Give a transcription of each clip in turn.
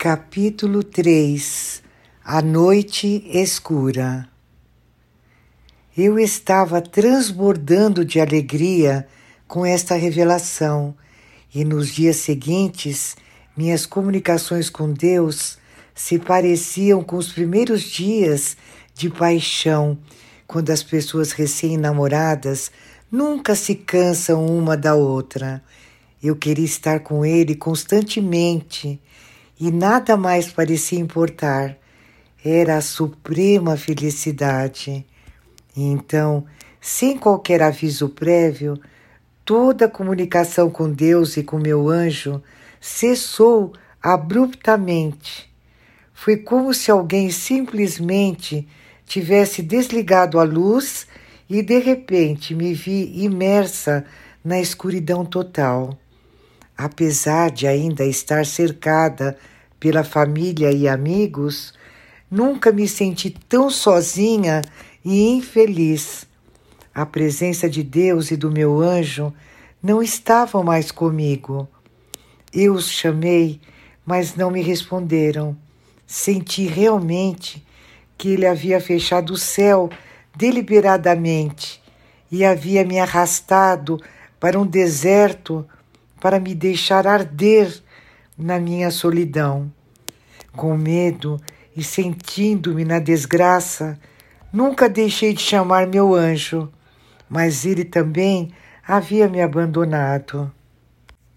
Capítulo 3 A Noite Escura Eu estava transbordando de alegria com esta revelação, e nos dias seguintes, minhas comunicações com Deus se pareciam com os primeiros dias de paixão, quando as pessoas recém-namoradas nunca se cansam uma da outra. Eu queria estar com Ele constantemente e nada mais parecia importar. Era a suprema felicidade. E então, sem qualquer aviso prévio, toda a comunicação com Deus e com meu anjo cessou abruptamente. Foi como se alguém simplesmente tivesse desligado a luz e de repente me vi imersa na escuridão total. Apesar de ainda estar cercada pela família e amigos, nunca me senti tão sozinha e infeliz. A presença de Deus e do meu anjo não estavam mais comigo. Eu os chamei, mas não me responderam. Senti realmente que ele havia fechado o céu deliberadamente e havia me arrastado para um deserto para me deixar arder na minha solidão. Com medo e sentindo-me na desgraça, nunca deixei de chamar meu anjo, mas ele também havia me abandonado.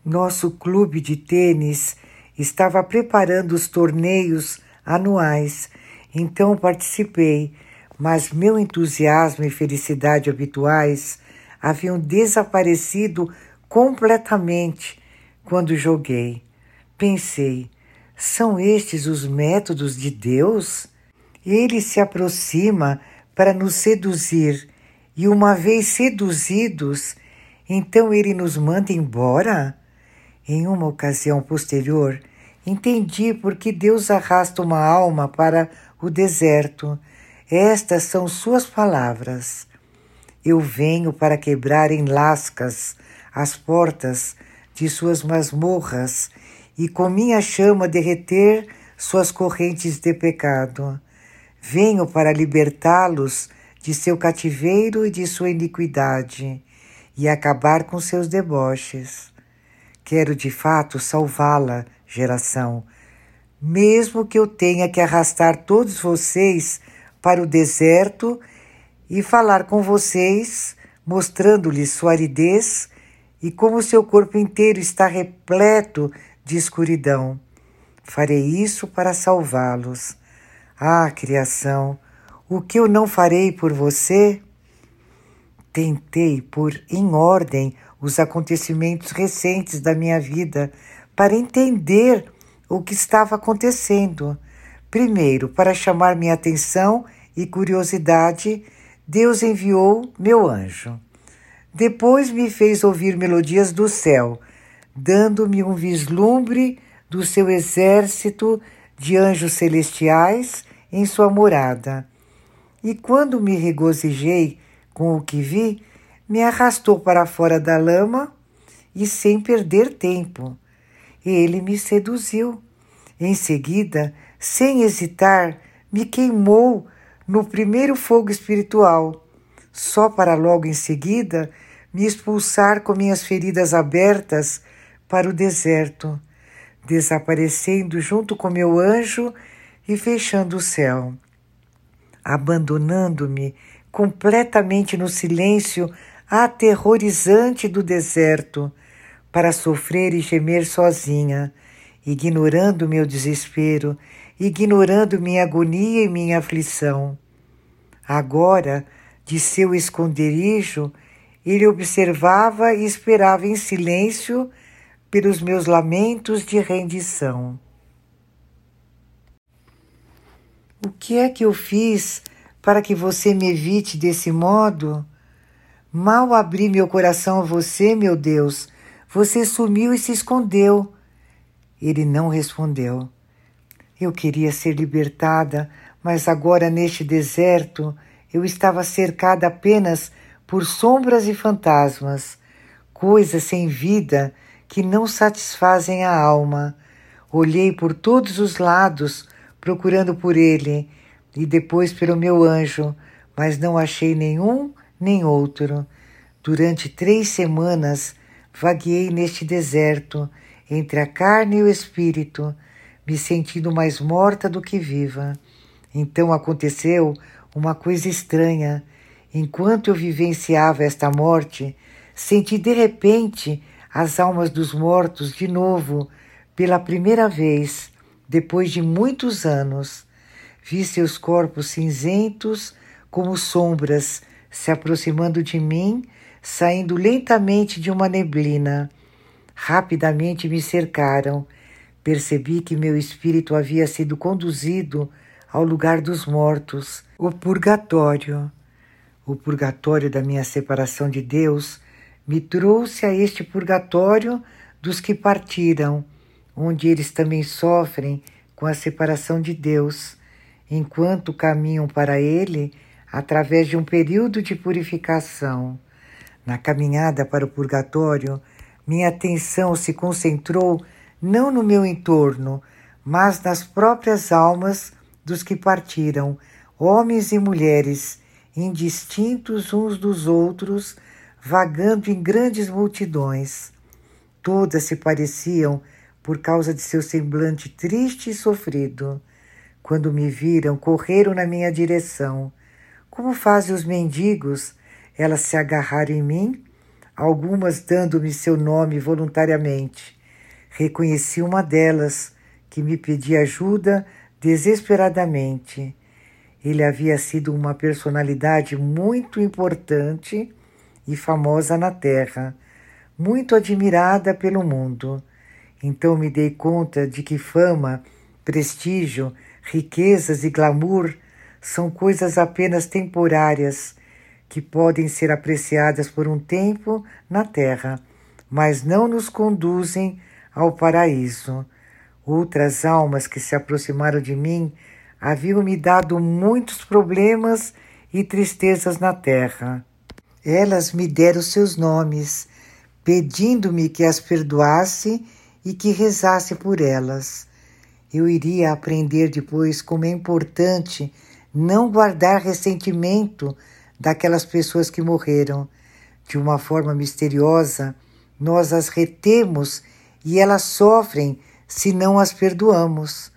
Nosso clube de tênis estava preparando os torneios anuais, então participei, mas meu entusiasmo e felicidade habituais haviam desaparecido completamente quando joguei. Pensei, são estes os métodos de Deus? Ele se aproxima para nos seduzir, e uma vez seduzidos, então ele nos manda embora? Em uma ocasião posterior, entendi por que Deus arrasta uma alma para o deserto. Estas são suas palavras. Eu venho para quebrar em lascas as portas de suas masmorras e com minha chama derreter suas correntes de pecado. Venho para libertá-los de seu cativeiro e de sua iniquidade e acabar com seus deboches. Quero de fato salvá-la, geração, mesmo que eu tenha que arrastar todos vocês para o deserto e falar com vocês, mostrando-lhes sua aridez e como seu corpo inteiro está repleto de escuridão. Farei isso para salvá-los. Ah, criação, o que eu não farei por você? Tentei pôr em ordem os acontecimentos recentes da minha vida para entender o que estava acontecendo. Primeiro, para chamar minha atenção e curiosidade, Deus enviou meu anjo. Depois me fez ouvir melodias do céu, dando-me um vislumbre do seu exército de anjos celestiais em sua morada. E quando me regozijei com o que vi, me arrastou para fora da lama e sem perder tempo. Ele me seduziu. Em seguida, sem hesitar, me queimou no primeiro fogo espiritual só para logo em seguida me expulsar com minhas feridas abertas para o deserto, desaparecendo junto com meu anjo e fechando o céu, abandonando-me completamente no silêncio aterrorizante do deserto, para sofrer e gemer sozinha, ignorando meu desespero, ignorando minha agonia e minha aflição. Agora, de seu esconderijo, ele observava e esperava em silêncio pelos meus lamentos de rendição. O que é que eu fiz para que você me evite desse modo? Mal abri meu coração a você, meu Deus, você sumiu e se escondeu. Ele não respondeu. Eu queria ser libertada, mas agora neste deserto eu estava cercada apenas por sombras e fantasmas, coisas sem vida que não satisfazem a alma. Olhei por todos os lados, procurando por ele, e depois pelo meu anjo, mas não achei nenhum nem outro. Durante três semanas vagueei neste deserto, entre a carne e o espírito, me sentindo mais morta do que viva. Então aconteceu uma coisa estranha. Enquanto eu vivenciava esta morte, senti de repente as almas dos mortos de novo, pela primeira vez, depois de muitos anos. Vi seus corpos cinzentos como sombras se aproximando de mim, saindo lentamente de uma neblina. Rapidamente me cercaram. Percebi que meu espírito havia sido conduzido ao lugar dos mortos, o purgatório. O purgatório da minha separação de Deus me trouxe a este purgatório dos que partiram, onde eles também sofrem com a separação de Deus, enquanto caminham para Ele através de um período de purificação. Na caminhada para o purgatório, minha atenção se concentrou não no meu entorno, mas nas próprias almas dos que partiram, homens e mulheres, indistintos uns dos outros, vagando em grandes multidões. Todas se pareciam por causa de seu semblante triste e sofrido. Quando me viram, correram na minha direção. Como fazem os mendigos, elas se agarraram em mim, algumas dando-me seu nome voluntariamente. Reconheci uma delas, que me pedia ajuda desesperadamente. Ele havia sido uma personalidade muito importante e famosa na Terra, muito admirada pelo mundo. Então me dei conta de que fama, prestígio, riquezas e glamour são coisas apenas temporárias que podem ser apreciadas por um tempo na terra, mas não nos conduzem ao paraíso. Outras almas que se aproximaram de mim haviam me dado muitos problemas e tristezas na terra. Elas me deram seus nomes, pedindo-me que as perdoasse e que rezasse por elas. Eu iria aprender depois como é importante não guardar ressentimento daquelas pessoas que morreram. De uma forma misteriosa, nós as retemos e elas sofrem se não as perdoamos.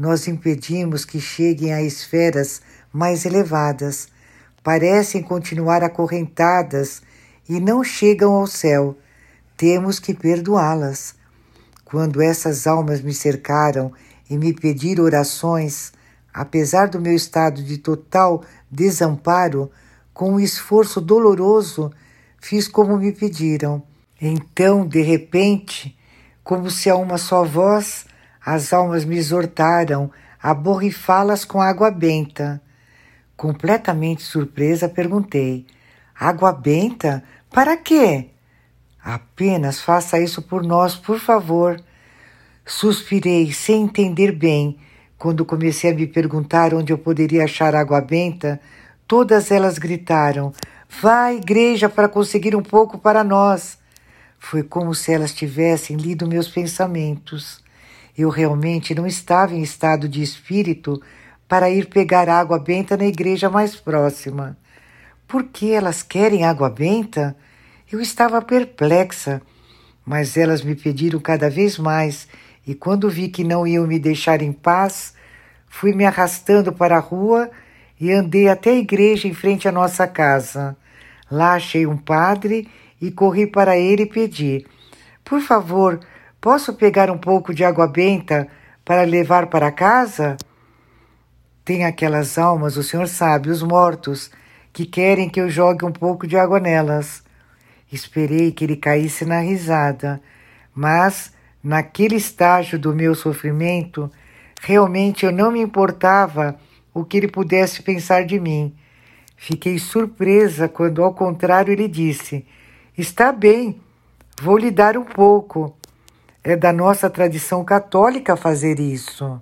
Nós impedimos que cheguem a esferas mais elevadas, parecem continuar acorrentadas e não chegam ao céu. Temos que perdoá-las. Quando essas almas me cercaram e me pediram orações, apesar do meu estado de total desamparo, com um esforço doloroso, fiz como me pediram. Então, de repente, como se a uma só voz, as almas me exortaram a borrifá-las com água benta. Completamente surpresa, perguntei: Água benta? Para quê? Apenas faça isso por nós, por favor. Suspirei sem entender bem. Quando comecei a me perguntar onde eu poderia achar água benta, todas elas gritaram: Vá à igreja para conseguir um pouco para nós. Foi como se elas tivessem lido meus pensamentos. Eu realmente não estava em estado de espírito para ir pegar água benta na igreja mais próxima. Por que elas querem água benta? Eu estava perplexa, mas elas me pediram cada vez mais, e quando vi que não iam me deixar em paz, fui me arrastando para a rua e andei até a igreja em frente à nossa casa. Lá achei um padre e corri para ele e pedi: Por favor, posso pegar um pouco de água benta para levar para casa? Tem aquelas almas, o senhor sabe, os mortos, que querem que eu jogue um pouco de água nelas. Esperei que ele caísse na risada, mas, naquele estágio do meu sofrimento, realmente eu não me importava o que ele pudesse pensar de mim. Fiquei surpresa quando, ao contrário, ele disse: Está bem, vou lhe dar um pouco. É da nossa tradição católica fazer isso.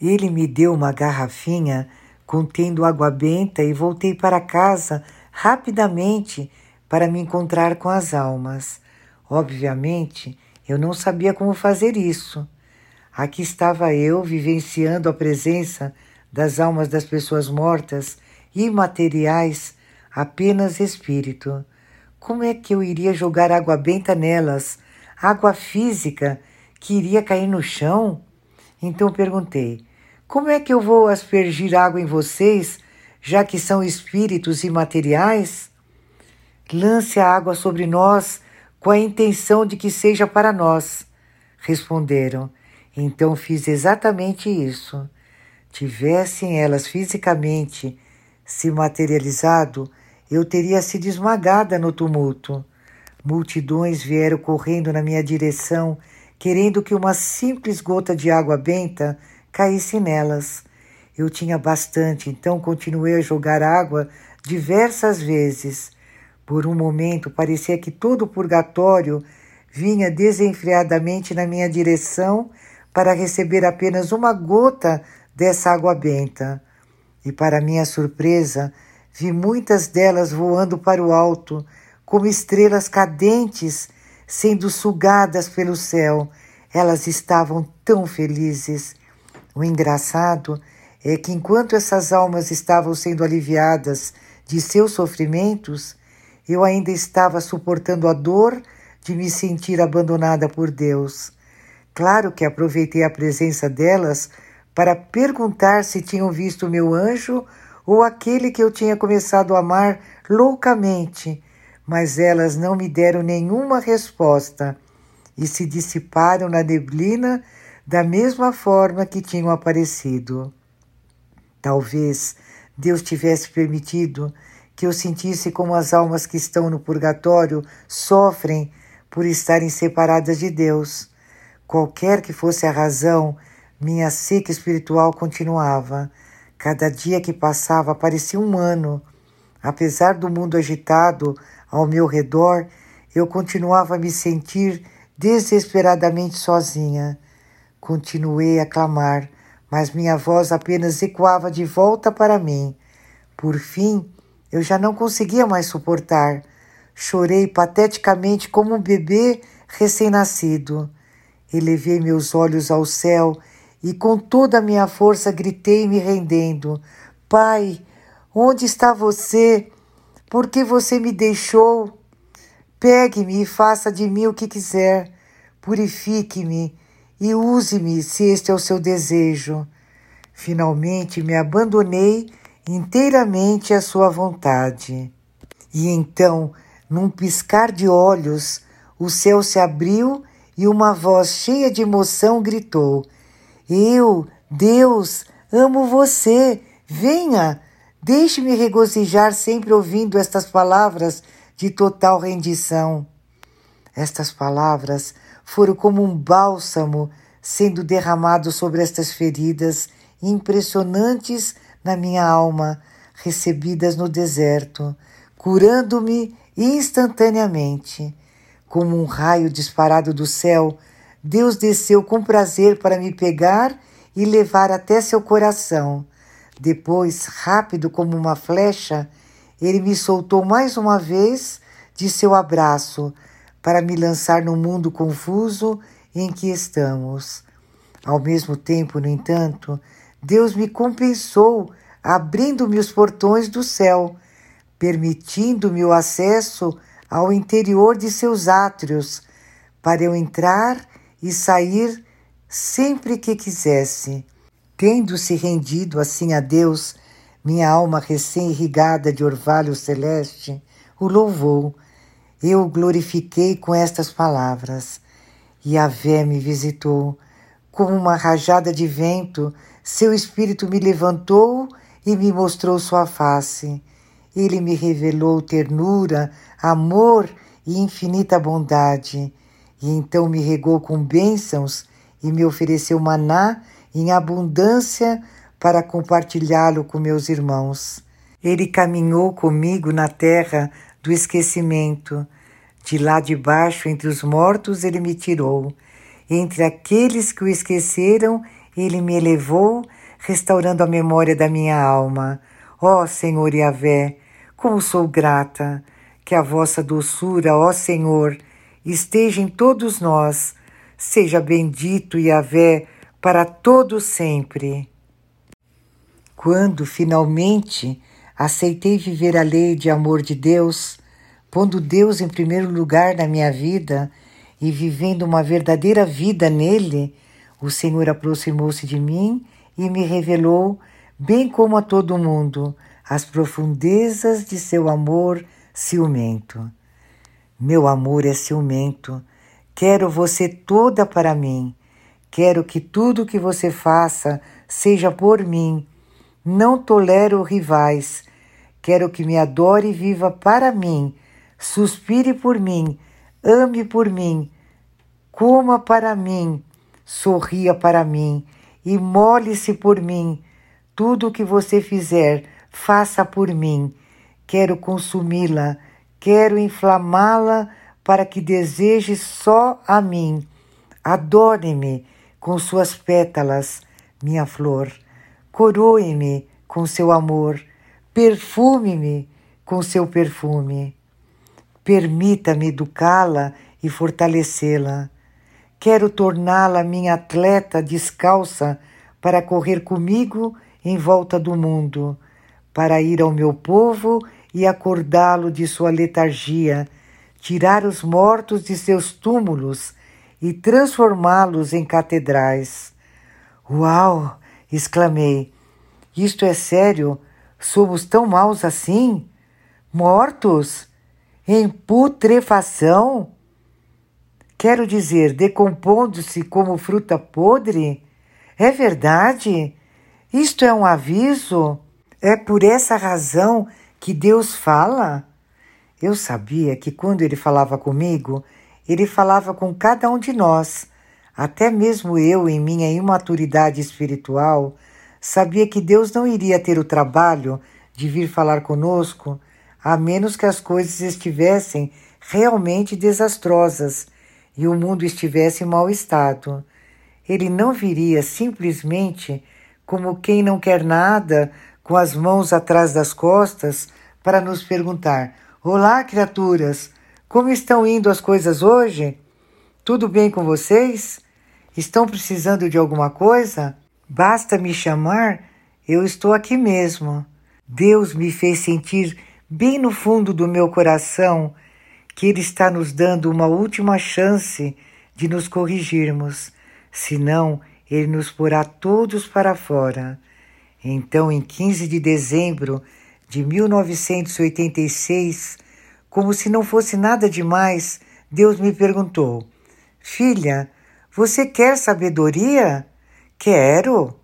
Ele me deu uma garrafinha contendo água benta e voltei para casa rapidamente para me encontrar com as almas. Obviamente, eu não sabia como fazer isso. Aqui estava eu vivenciando a presença das almas das pessoas mortas, imateriais, apenas espírito. Como é que eu iria jogar água benta nelas, água física que iria cair no chão? Então perguntei: como é que eu vou aspergir água em vocês, já que são espíritos imateriais? Lance a água sobre nós com a intenção de que seja para nós. Responderam. Então fiz exatamente isso. Tivessem elas fisicamente se materializado, eu teria sido esmagada no tumulto. Multidões vieram correndo na minha direção, querendo que uma simples gota de água benta caísse nelas. Eu tinha bastante, então continuei a jogar água diversas vezes. Por um momento parecia que todo o purgatório vinha desenfreadamente na minha direção para receber apenas uma gota dessa água benta. E para minha surpresa, vi muitas delas voando para o alto, como estrelas cadentes sendo sugadas pelo céu. Elas estavam tão felizes. O engraçado é que enquanto essas almas estavam sendo aliviadas de seus sofrimentos, eu ainda estava suportando a dor de me sentir abandonada por Deus. Claro que aproveitei a presença delas para perguntar se tinham visto meu anjo ou aquele que eu tinha começado a amar loucamente, mas elas não me deram nenhuma resposta e se dissiparam na neblina da mesma forma que tinham aparecido. Talvez Deus tivesse permitido que eu sentisse como as almas que estão no purgatório sofrem por estarem separadas de Deus. Qualquer que fosse a razão, minha seca espiritual continuava. Cada dia que passava parecia um ano. Apesar do mundo agitado ao meu redor, eu continuava a me sentir desesperadamente sozinha. Continuei a clamar, mas minha voz apenas ecoava de volta para mim. Por fim, eu já não conseguia mais suportar. Chorei pateticamente como um bebê recém-nascido. Elevei meus olhos ao céu e com toda a minha força gritei me rendendo: Pai, onde está você? Por que você me deixou? Pegue-me e faça de mim o que quiser. Purifique-me e use-me se este é o seu desejo. Finalmente me abandonei inteiramente à sua vontade. E então, num piscar de olhos, o céu se abriu e uma voz cheia de emoção gritou: Eu, Deus, amo você. Venha, deixe-me regozijar sempre ouvindo estas palavras de total rendição. Estas palavras foram como um bálsamo sendo derramado sobre estas feridas impressionantes na minha alma, recebidas no deserto, curando-me instantaneamente. Como um raio disparado do céu, Deus desceu com prazer para me pegar e levar até seu coração. Depois, rápido como uma flecha, ele me soltou mais uma vez de seu abraço, para me lançar no mundo confuso em que estamos. Ao mesmo tempo, no entanto, Deus me compensou abrindo-me os portões do céu, permitindo-me o acesso ao interior de seus átrios, para eu entrar e sair sempre que quisesse. Tendo-se rendido assim a Deus, minha alma recém-irrigada de orvalho celeste o louvou eu o glorifiquei com estas palavras. E a vé me visitou. Como uma rajada de vento, seu espírito me levantou e me mostrou sua face. Ele me revelou ternura, amor e infinita bondade. E então me regou com bênçãos e me ofereceu maná em abundância para compartilhá-lo com meus irmãos. Ele caminhou comigo na terra do esquecimento. De lá de baixo, entre os mortos, ele me tirou. Entre aqueles que o esqueceram, ele me elevou, restaurando a memória da minha alma. Ó oh, Senhor Yahvé, como sou grata! Que a vossa doçura, ó Senhor, esteja em todos nós. Seja bendito Yahvé para todo sempre. Quando finalmente aceitei viver a lei de amor de Deus, pondo Deus em primeiro lugar na minha vida e vivendo uma verdadeira vida nele, o Senhor aproximou-se de mim e me revelou, bem como a todo mundo, as profundezas de seu amor ciumento. Meu amor é ciumento, quero você toda para mim, quero que tudo que você faça seja por mim. Não tolero rivais, quero que me adore e viva para mim, suspire por mim, ame por mim, coma para mim, sorria para mim. E mole-se por mim. Tudo o que você fizer, faça por mim. Quero consumi-la, quero inflamá-la para que deseje só a mim. Adore-me com suas pétalas, minha flor. Coroe-me com seu amor. Perfume-me com seu perfume. Permita-me educá-la e fortalecê-la. Quero torná-la minha atleta descalça para correr comigo em volta do mundo, para ir ao meu povo e acordá-lo de sua letargia, tirar os mortos de seus túmulos e transformá-los em catedrais. Uau! exclamei. Isto é sério? Somos tão maus assim? Mortos? Em putrefação? Quero dizer, decompondo-se como fruta podre? É verdade? Isto é um aviso? É por essa razão que Deus fala? Eu sabia que quando ele falava comigo, ele falava com cada um de nós. Até mesmo eu, em minha imaturidade espiritual, sabia que Deus não iria ter o trabalho de vir falar conosco, a menos que as coisas estivessem realmente desastrosas e o mundo estivesse em mau estado. Ele não viria simplesmente como quem não quer nada, com as mãos atrás das costas, para nos perguntar: Olá, criaturas, como estão indo as coisas hoje? Tudo bem com vocês? Estão precisando de alguma coisa? Basta me chamar, eu estou aqui mesmo. Deus me fez sentir bem no fundo do meu coração que Ele está nos dando uma última chance de nos corrigirmos, senão Ele nos porá todos para fora. Então, em 15 de dezembro de 1986, como se não fosse nada demais, Deus me perguntou: Filha, você quer sabedoria? Quero.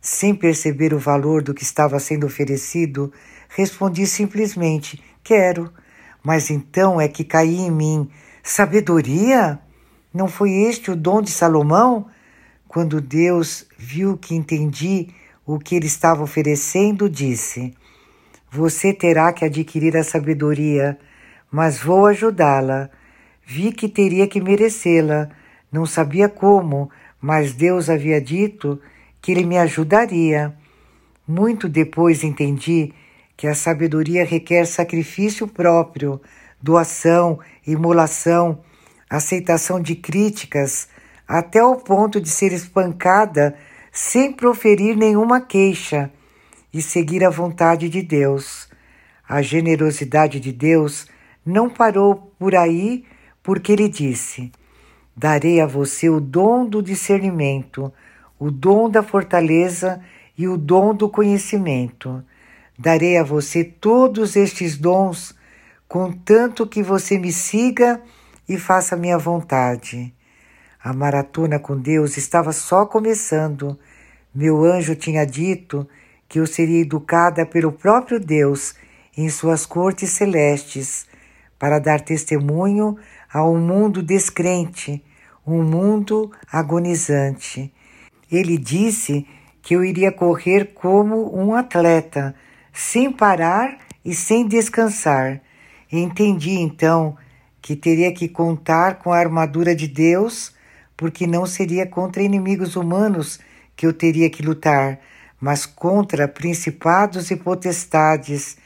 Sem perceber o valor do que estava sendo oferecido, respondi simplesmente: Quero. Mas então é que caí em mim sabedoria? Não foi este o dom de Salomão? Quando Deus viu que entendi o que ele estava oferecendo, disse: Você terá que adquirir a sabedoria, mas vou ajudá-la. Vi que teria que merecê-la. Não sabia como, mas Deus havia dito que ele me ajudaria. Muito depois entendi que a sabedoria requer sacrifício próprio, doação, imolação, aceitação de críticas, até o ponto de ser espancada sem proferir nenhuma queixa e seguir a vontade de Deus. A generosidade de Deus não parou por aí, porque ele disse: Darei a você o dom do discernimento, o dom da fortaleza e o dom do conhecimento. Darei a você todos estes dons, contanto que você me siga e faça minha vontade. A maratona com Deus estava só começando. Meu anjo tinha dito que eu seria educada pelo próprio Deus em suas cortes celestes, para dar testemunho a um mundo descrente, um mundo agonizante. Ele disse que eu iria correr como um atleta sem parar e sem descansar. Entendi então que teria que contar com a armadura de Deus, porque não seria contra inimigos humanos que eu teria que lutar, mas contra principados e potestades,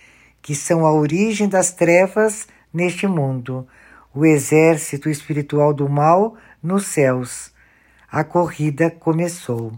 que são a origem das trevas neste mundo. o exército espiritual do mal nos céus. A corrida começou.